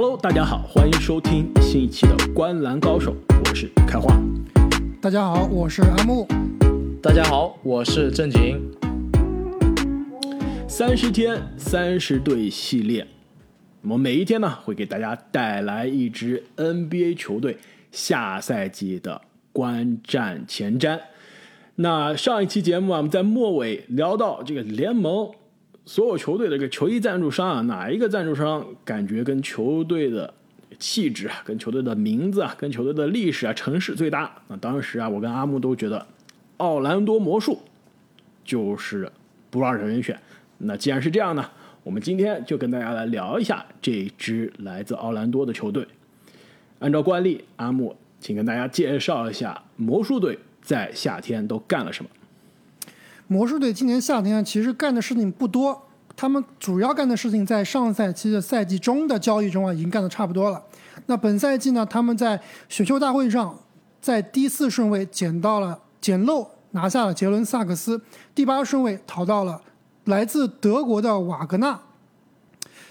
Hello，大家好，欢迎收听新一期的《观篮高手》，我是开花。大家好，我是阿木。大家好，我是正经。三十天三十队系列，我们每一天呢会给大家带来一支 NBA 球队下赛季的观战前瞻。那上一期节目啊，我们在末尾聊到这个联盟所有球队的这个球衣赞助商啊，哪一个赞助商感觉跟球队的气质啊、跟球队的名字啊、跟球队的历史啊、城市最搭？那当时啊，我跟阿木都觉得奥兰多魔术就是不二的人选。那既然是这样呢，我们今天就跟大家来聊一下这支来自奥兰多的球队。按照惯例，阿木请跟大家介绍一下魔术队在夏天都干了什么。魔术队今年夏天其实干的事情不多，他们主要干的事情在上赛季的赛季中的交易中啊已经干的差不多了。那本赛季呢，他们在选秀大会上在第四顺位捡到了捡漏拿下了杰伦萨克斯，第八顺位淘到了来自德国的瓦格纳，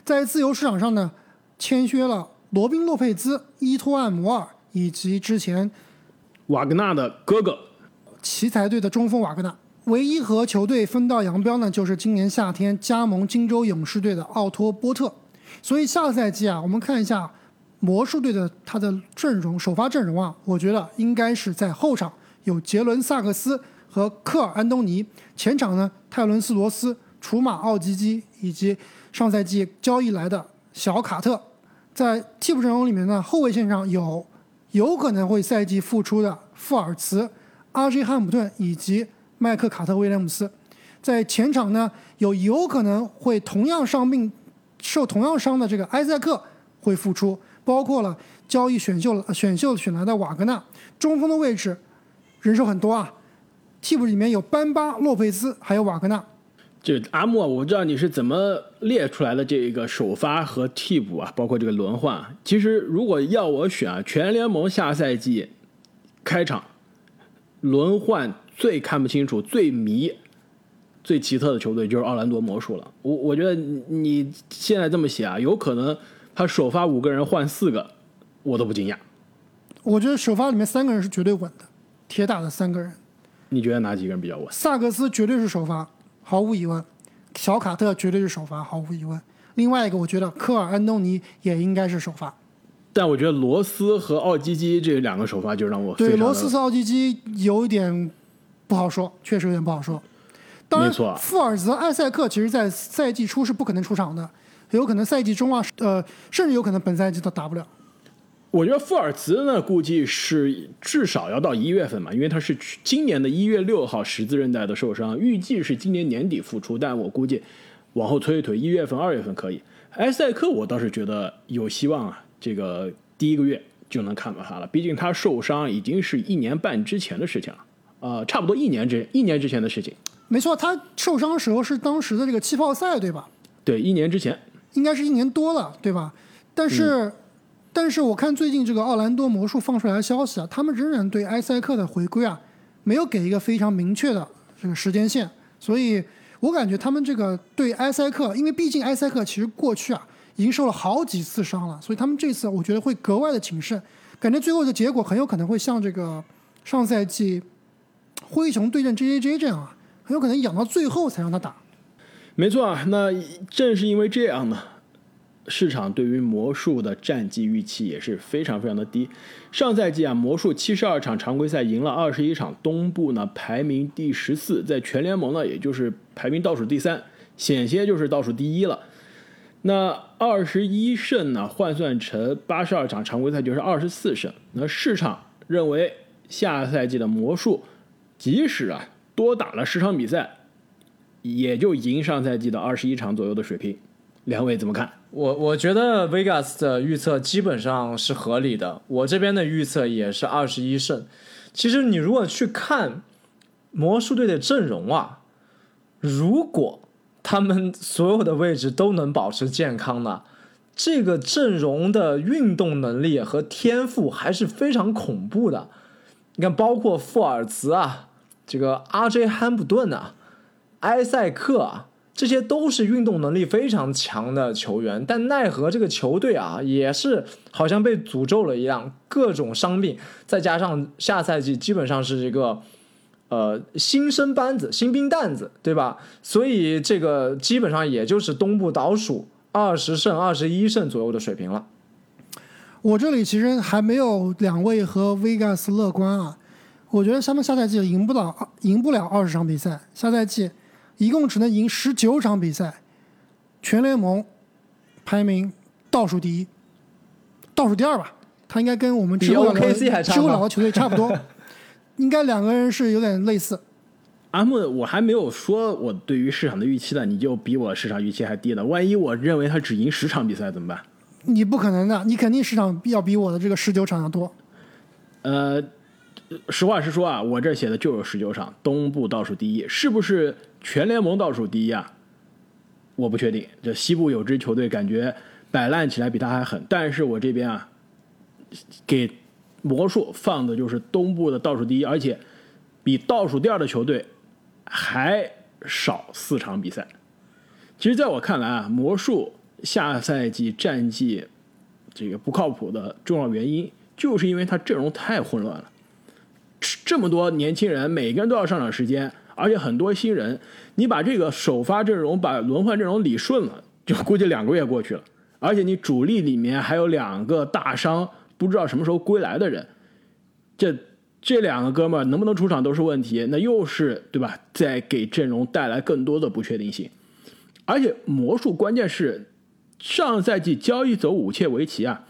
在自由市场上呢签约了罗宾洛佩兹、伊托安摩尔以及之前瓦格纳的哥哥，奇才队的中锋瓦格纳。唯一和球队分道扬镳呢，就是今年夏天加盟金州勇士队的奥托波特。所以下个赛季啊，我们看一下魔术队的他的阵容，首发阵容啊，我觉得应该是在后场有杰伦萨克斯和科尔安东尼，前场呢泰伦斯罗斯、楚马奥吉基以及上赛季交易来的小卡特。在替补阵容里面呢，后卫线上有有可能会赛季复出的富尔茨、阿 J 汉姆顿以及麦克卡特威廉姆斯。在前场呢，有有可能会同样伤病、受同样伤的这个埃塞克会复出，包括了交易选秀选秀选来的瓦格纳。中锋的位置人手很多啊，替补里面有班巴、洛佩兹还有瓦格纳。这阿莫，我不知道你是怎么列出来的这个首发和替补啊，包括这个轮换。其实如果要我选啊，全联盟下赛季开场轮换最看不清楚、最迷、最奇特的球队就是奥兰多魔术了。我我觉得你现在这么写啊，有可能他首发五个人换四个，我都不惊讶。我觉得首发里面三个人是绝对稳的，铁打的三个人。你觉得哪几个人比较稳？萨格斯绝对是首发，毫无疑问；小卡特绝对是首发，毫无疑问。另外一个，我觉得科尔安东尼也应该是首发。但我觉得罗斯和奥基基这两个首发就让我对罗斯和奥基基有一点不好说，确实有点不好说。当然，富尔茨、艾塞克其实在赛季初是不可能出场的，有可能赛季中啊，呃，甚至有可能本赛季都打不了。我觉得富尔茨呢，估计是至少要到一月份嘛，因为他是今年的一月六号十字韧带的受伤，预计是今年年底复出，但我估计往后推一推，一月份、二月份可以。埃塞克我倒是觉得有希望啊，这个第一个月就能看到他了，毕竟他受伤已经是一年半之前的事情了，呃，差不多一年之一年之前的事情，没错，他受伤的时候是当时的这个气泡赛，对吧？对，一年之前。应该是一年多了，对吧？但是，但是我看最近这个奥兰多魔术放出来的消息啊，他们仍然对埃塞克的回归啊，没有给一个非常明确的这个时间线，所以我感觉他们这个对埃塞克，因为毕竟埃塞克其实过去啊已经受了好几次伤了，所以他们这次我觉得会格外的谨慎，感觉最后的结果很有可能会像这个上赛季灰熊对阵 J.J.J 这样啊，很有可能养到最后才让他打。没错啊，那正是因为这样呢，市场对于魔术的战绩预期也是非常非常的低。上赛季啊，魔术七十二场常规赛赢了二十一场，东部呢排名第十四，在全联盟呢也就是排名倒数第三，险些就是倒数第一了。那二十一胜呢，换算成八十二场常规赛就是二十四胜。那市场认为下赛季的魔术，即使啊多打了十场比赛。也就赢上赛季的二十一场左右的水平，两位怎么看？我我觉得 Vegas 的预测基本上是合理的，我这边的预测也是二十一胜。其实你如果去看魔术队的阵容啊，如果他们所有的位置都能保持健康呢，这个阵容的运动能力和天赋还是非常恐怖的。你看，包括富尔茨啊，这个 RJ 汉普顿啊。埃塞克啊，这些都是运动能力非常强的球员，但奈何这个球队啊，也是好像被诅咒了一样，各种伤病，再加上下赛季基本上是一个呃新生班子、新兵蛋子，对吧？所以这个基本上也就是东部倒数二十胜、二十一胜左右的水平了。我这里其实还没有两位和 Vegas 乐观啊，我觉得他们下赛季赢不了，赢不了二十场比赛，下赛季一共只能赢十九场比赛，全联盟排名倒数第一，倒数第二吧，他应该跟我们知乎老的知乎老的球队差不多，应该两个人是有点类似。阿木，我还没有说我对于市场的预期呢，你就比我市场预期还低呢。万一我认为他只赢十场比赛怎么办？你不可能的，你肯定市场要比我的这个十九场要多。呃，实话实说啊，我这写的就有十九场，东部倒数第一，是不是全联盟倒数第一啊？我不确定。这西部有支球队感觉摆烂起来比他还狠，但是我这边啊，给魔术放的就是东部的倒数第一，而且比倒数第二的球队还少四场比赛。其实，在我看来啊，魔术。下赛季战绩这个不靠谱的重要原因，就是因为他阵容太混乱了。这么多年轻人，每个人都要上场时间，而且很多新人，你把这个首发阵容、把轮换阵容理顺了，就估计两个月过去了。而且你主力里面还有两个大伤，不知道什么时候归来的人，这这两个哥们儿能不能出场都是问题。那又是对吧？在给阵容带来更多的不确定性。而且魔术关键是。上赛季交易走武切维奇啊，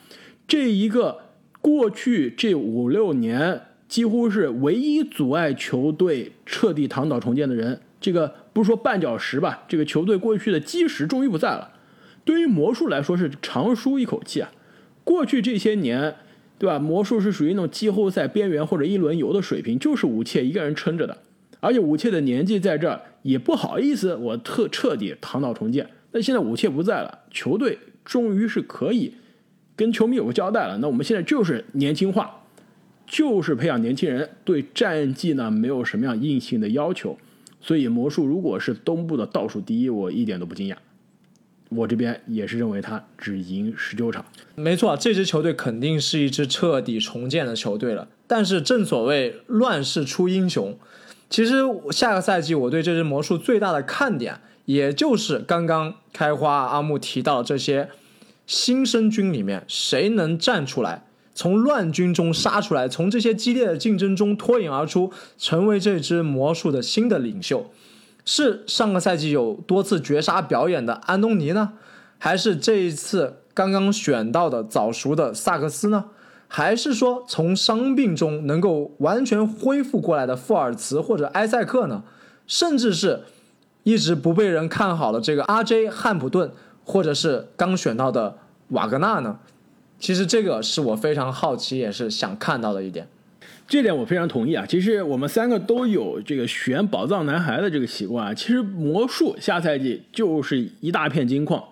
这一个过去这五六年几乎是唯一阻碍球队彻底躺倒重建的人，这个不是说绊脚石吧？这个球队过去的基石终于不在了。对于魔术来说是长舒一口气啊。过去这些年，对吧？魔术是属于那种季后赛边缘或者一轮游的水平，就是武切一个人撑着的。而且武切的年纪在这儿也不好意思，我特彻底躺倒重建。那现在武切不在了，球队终于是可以跟球迷有个交代了。那我们现在就是年轻化，就是培养年轻人，对战绩呢没有什么样硬性的要求。所以魔术如果是东部的倒数第一，我一点都不惊讶。我这边也是认为他只赢十九场。没错，这支球队肯定是一支彻底重建的球队了。但是正所谓乱世出英雄，其实下个赛季我对这支魔术最大的看点。也就是刚刚开花阿木提到这些新生军里面，谁能站出来，从乱军中杀出来，从这些激烈的竞争中脱颖而出，成为这支魔术的新的领袖？是上个赛季有多次绝杀表演的安东尼呢，还是这一次刚刚选到的早熟的萨克斯呢？还是说从伤病中能够完全恢复过来的富尔茨或者埃塞克呢？甚至是？一直不被人看好的这个 RJ 汉普顿，或者是刚选到的瓦格纳呢？其实这个是我非常好奇，也是想看到的一点。这点我非常同意啊！其实我们三个都有这个选宝藏男孩的这个习惯。其实魔术下赛季就是一大片金矿，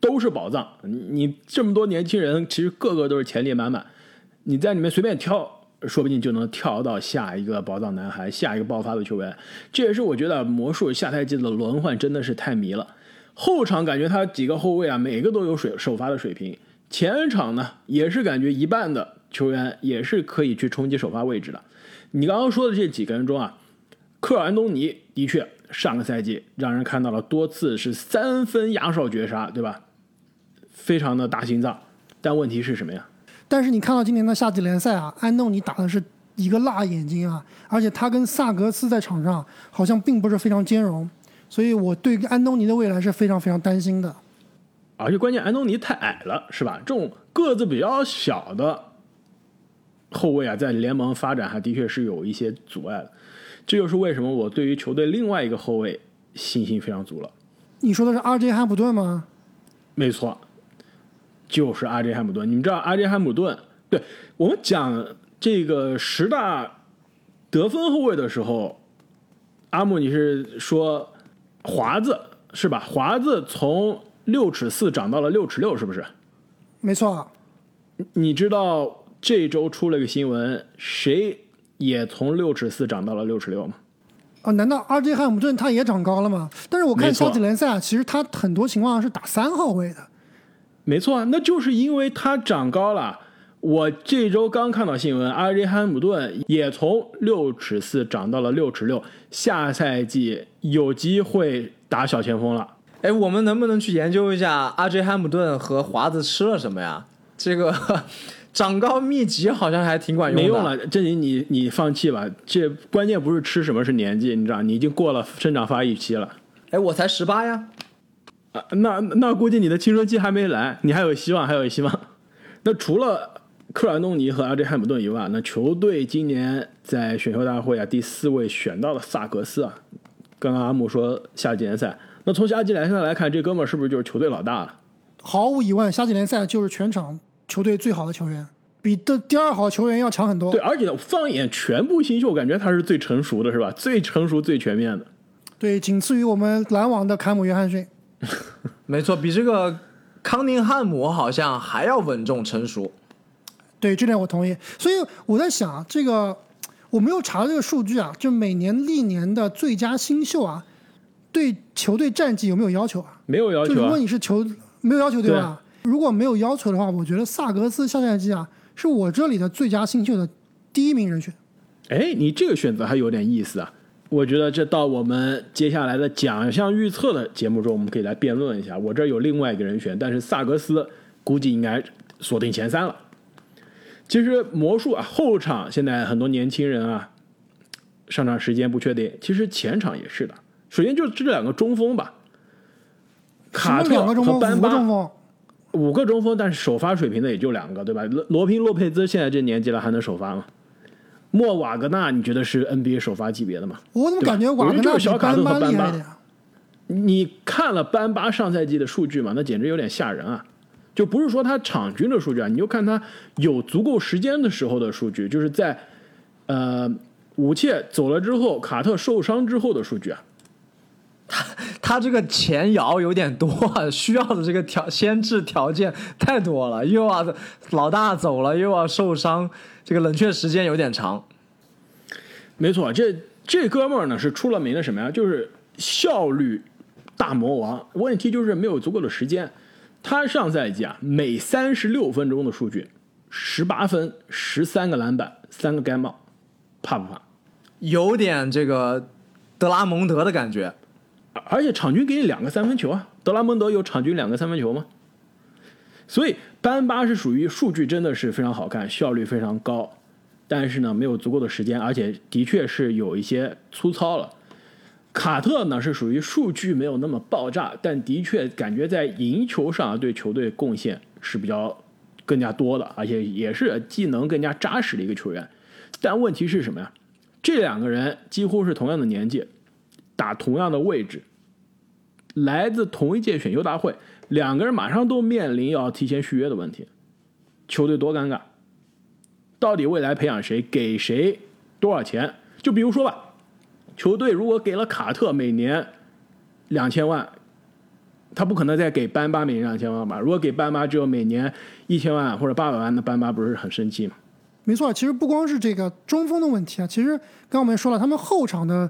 都是宝藏。你这么多年轻人，其实个个都是潜力满满，你在里面随便挑。说不定就能跳到下一个宝藏男孩，下一个爆发的球员。这也是我觉得魔术下赛季的轮换真的是太迷了。后场感觉他几个后卫啊，每个都有水首发的水平；前场呢，也是感觉一半的球员也是可以去冲击首发位置的。你刚刚说的这几个人中啊，科尔安东尼的确上个赛季让人看到了多次是三分压哨绝杀，对吧？非常的大心脏。但问题是什么呀？但是你看到今年的夏季联赛啊，安东尼打的是一个辣眼睛啊，而且他跟萨格斯在场上好像并不是非常兼容，所以我对安东尼的未来是非常非常担心的。而且关键安东尼太矮了，是吧？这种个子比较小的后卫啊，在联盟发展还的确是有一些阻碍的。这就是为什么我对于球队另外一个后卫信心非常足了。你说的是 RJ 汉普顿吗？没错。就是阿 J 汉姆顿，你们知道阿 J 汉姆顿？对我们讲这个十大得分后卫的时候，阿木你是说华子是吧？华子从六尺四涨到了六尺六，是不是？没错。你知道这周出了个新闻，谁也从六尺四涨到了六尺六吗？啊，难道 RJ 汉姆顿他也长高了吗？但是我看超级联赛啊，其实他很多情况是打三号位的。没错啊，那就是因为他长高了。我这周刚看到新闻，，RJ 汉姆顿也从六尺四长到了六尺六，下赛季有机会打小前锋了。哎，我们能不能去研究一下阿 J 汉姆顿和华子吃了什么呀？这个 长高秘籍好像还挺管用的。没用了，这你你你放弃吧。这关键不是吃什么，是年纪，你知道，你已经过了生长发育期了。哎，我才十八呀。啊，那那估计你的青春期还没来，你还有希望，还有希望。那除了克尔东尼和阿 J 汉姆顿以外，那球队今年在选秀大会啊第四位选到了萨格斯啊。刚刚阿姆说下季联赛，那从夏季联赛来看，这哥们儿是不是就是球队老大了？毫无疑问，夏季联赛就是全场球队最好的球员，比的第二好球员要强很多。对，而且放眼全部新秀，感觉他是最成熟的，是吧？最成熟、最全面的。对，仅次于我们篮网的凯姆约翰逊。没错，比这个康宁汉姆好像还要稳重成熟。对，这点我同意。所以我在想，这个我没有查这个数据啊，就每年历年的最佳新秀啊，对球队战绩有没有要求啊？没有要求啊就如果。你是球没有要求对吧？如果没有要求的话，我觉得萨格斯下赛季啊，是我这里的最佳新秀的第一名人选。哎，你这个选择还有点意思啊！我觉得这到我们接下来的奖项预测的节目中，我们可以来辩论一下。我这有另外一个人选，但是萨格斯估计应该锁定前三了。其实魔术啊，后场现在很多年轻人啊，上场时间不确定。其实前场也是的。首先就是这两个中锋吧，卡特和班巴五个中锋，但是首发水平的也就两个，对吧？罗罗宾洛佩兹现在这年纪了，还能首发吗？莫瓦格纳，你觉得是 NBA 首发级别的吗？我怎么感觉瓦格纳比我觉得就是小卡特和班巴？你看了班巴上赛季的数据吗？那简直有点吓人啊！就不是说他场均的数据啊，你就看他有足够时间的时候的数据，就是在呃武切走了之后，卡特受伤之后的数据啊。他 他这个前摇有点多，啊，需要的这个条先制条件太多了，又要老大走了，又要受伤，这个冷却时间有点长。没错，这这哥们儿呢是出了名的什么呀？就是效率大魔王。问题就是没有足够的时间。他上赛季啊，每三十六分钟的数据，十八分、十三个篮板、三个盖帽，怕不怕？有点这个德拉蒙德的感觉。而且场均给你两个三分球啊，德拉蒙德有场均两个三分球吗？所以班巴是属于数据真的是非常好看，效率非常高，但是呢没有足够的时间，而且的确是有一些粗糙了。卡特呢是属于数据没有那么爆炸，但的确感觉在赢球上对球队贡献是比较更加多的，而且也是技能更加扎实的一个球员。但问题是什么呀？这两个人几乎是同样的年纪，打同样的位置，来自同一届选秀大会，两个人马上都面临要提前续约的问题，球队多尴尬。到底未来培养谁，给谁多少钱？就比如说吧，球队如果给了卡特每年两千万，他不可能再给班巴每年两千万吧？如果给班巴只有每年一千万或者八百万，那班巴不是很生气吗？没错，其实不光是这个中锋的问题啊，其实刚刚我们也说了，他们后场的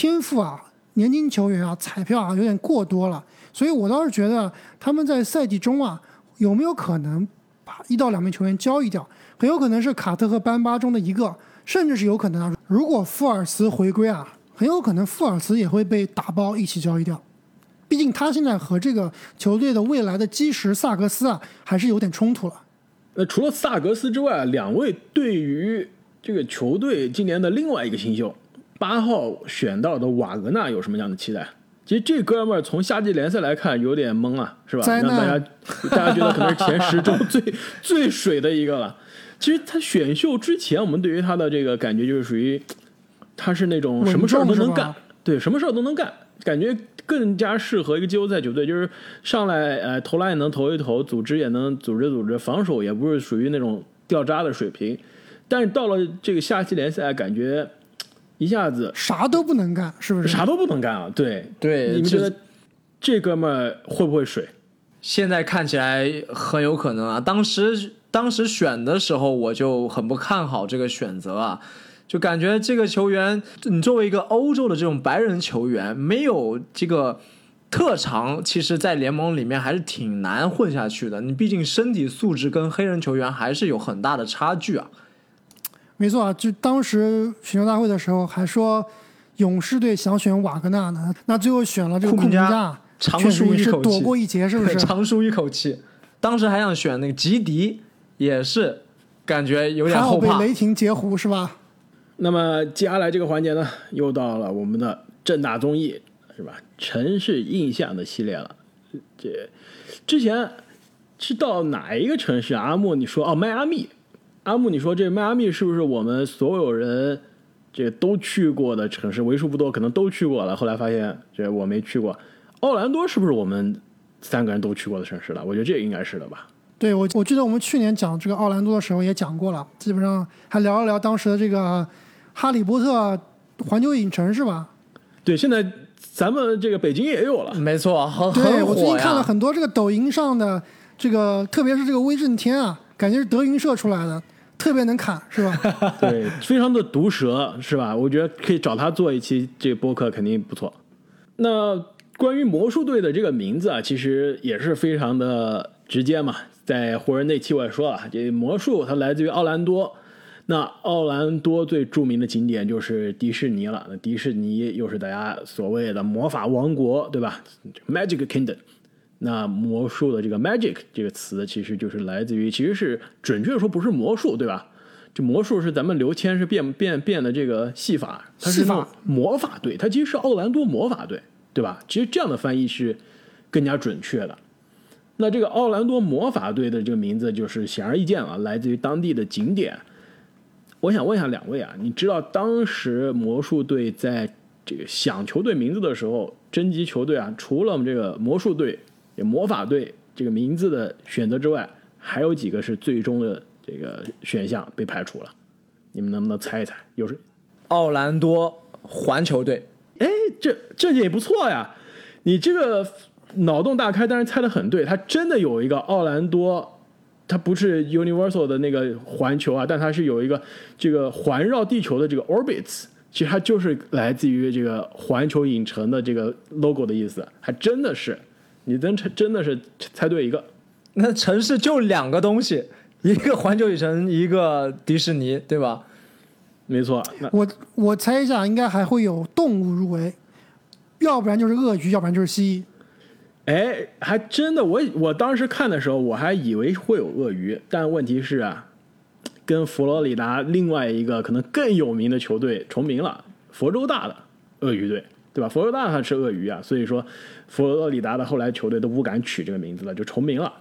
天赋啊，年轻球员啊，彩票啊有点过多了，所以我倒是觉得他们在赛季中啊，有没有可能把一到两名球员交易掉？很有可能是卡特和班巴中的一个，甚至是有可能啊，如果富尔茨回归啊，很有可能富尔茨也会被打包一起交易掉。毕竟他现在和这个球队的未来的基石萨格斯啊，还是有点冲突了。那除了萨格斯之外，两位对于这个球队今年的另外一个新秀八号选到的瓦格纳有什么样的期待？其实这哥们儿从夏季联赛来看有点懵啊，是吧？让大家大家觉得可能是前十中最最水的一个了。其实他选秀之前，我们对于他的这个感觉就是属于他是那种什么事儿都能干对，什么事儿都能干，感觉更加适合一个季后赛球队，就是上来呃投篮也能投一投，组织也能组织组织，防守也不是属于那种掉渣的水平。但是到了这个夏季联赛，感觉一下子啥都不能干，是不是？啥都不能干啊。对对你们觉得这哥们儿会不会水？现在看起来很有可能啊。当时当时选的时候，我就很不看好这个选择啊。就感觉这个球员，你作为一个欧洲的这种白人球员，没有这个特长，其实，在联盟里面还是挺难混下去的。你毕竟身体素质跟黑人球员还是有很大的差距啊。没错啊，就当时选秀大会的时候还说勇士队想选瓦格纳呢，那最后选了这个库明加，长舒一口气，躲过一劫，是不是？长舒一口气。当时还想选那个吉迪，也是感觉有点后怕。被雷霆截胡是吧？那么接下来这个环节呢，又到了我们的正大综艺是吧？城市印象的系列了。这之前是到哪一个城市啊？阿莫，你说哦，迈阿密。阿木，你说这迈阿密是不是我们所有人这都去过的城市？为数不多，可能都去过了。后来发现这我没去过。奥兰多是不是我们三个人都去过的城市了？我觉得这应该是的吧。对我，我记得我们去年讲这个奥兰多的时候也讲过了，基本上还聊了聊当时的这个哈利波特环球影城是吧？对，现在咱们这个北京也有了。没错，很对很火我最近看了。很多这个抖音上的这个，特别是这个威震天啊，感觉是德云社出来的，特别能侃是吧？对，非常的毒舌，是吧？我觉得可以找他做一期这个播客，肯定不错。那关于魔术队的这个名字啊，其实也是非常的直接嘛。在湖人那期我也说了，这魔术它来自于奥兰多。那奥兰多最著名的景点就是迪士尼了。那迪士尼又是大家所谓的魔法王国，对吧？Magic Kingdom。那魔术的这个 magic 这个词，其实就是来自于，其实是准确的说不是魔术，对吧？这魔术是咱们刘谦是变变变的这个戏法，它是戏法魔法队，它其实是奥兰多魔法队，对吧？其实这样的翻译是更加准确的。那这个奥兰多魔法队的这个名字就是显而易见了，来自于当地的景点。我想问一下两位啊，你知道当时魔术队在这个想球队名字的时候，征集球队啊，除了我们这个魔术队、也魔法队这个名字的选择之外，还有几个是最终的这个选项被排除了？你们能不能猜一猜？又是？奥兰多环球队，哎，这这也不错呀！你这个脑洞大开，但是猜的很对，它真的有一个奥兰多，它不是 Universal 的那个环球啊，但它是有一个这个环绕地球的这个 orbits，其实它就是来自于这个环球影城的这个 logo 的意思，还真的是，你真真的是猜对一个。那城市就两个东西，一个环球影城，一个迪士尼，对吧？没错，我我猜一下，应该还会有动物入围，要不然就是鳄鱼，要不然就是蜥蜴。哎，还真的，我我当时看的时候，我还以为会有鳄鱼，但问题是啊，跟佛罗里达另外一个可能更有名的球队重名了，佛州大的鳄鱼队，对吧？佛罗大还是鳄鱼啊，所以说佛罗里达的后来球队都不敢取这个名字了，就重名了。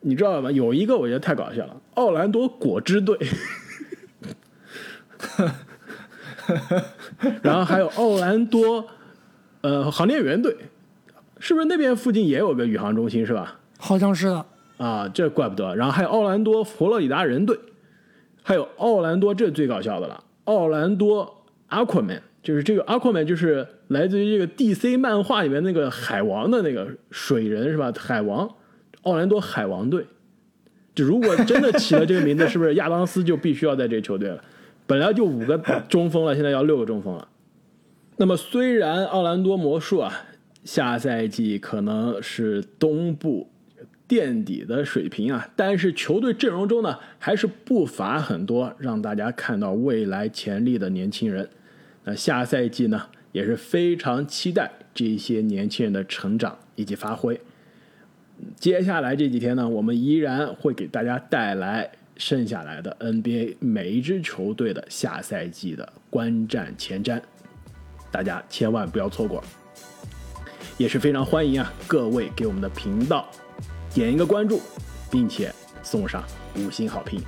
你知道吗？有一个我觉得太搞笑了，奥兰多果汁队，然后还有奥兰多呃航天员队，是不是那边附近也有个宇航中心是吧？好像是的，啊，这怪不得。然后还有奥兰多佛罗里达人队，还有奥兰多，这最搞笑的了，奥兰多 Aquaman，就是这个 Aquaman 就是来自于这个 DC 漫画里面那个海王的那个水人是吧？海王，奥兰多海王队。就如果真的起了这个名字，是不是亚当斯就必须要在这个球队了？本来就五个中锋了，现在要六个中锋了。那么虽然奥兰多魔术啊，下赛季可能是东部垫底的水平啊，但是球队阵容中呢，还是不乏很多让大家看到未来潜力的年轻人。那下赛季呢，也是非常期待这些年轻人的成长以及发挥。接下来这几天呢，我们依然会给大家带来剩下来的 NBA 每一支球队的下赛季的观战前瞻，大家千万不要错过。也是非常欢迎啊各位给我们的频道点一个关注，并且送上五星好评。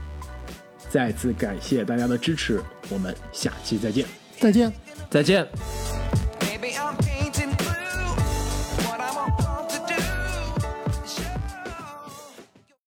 再次感谢大家的支持，我们下期再见。再见。再见。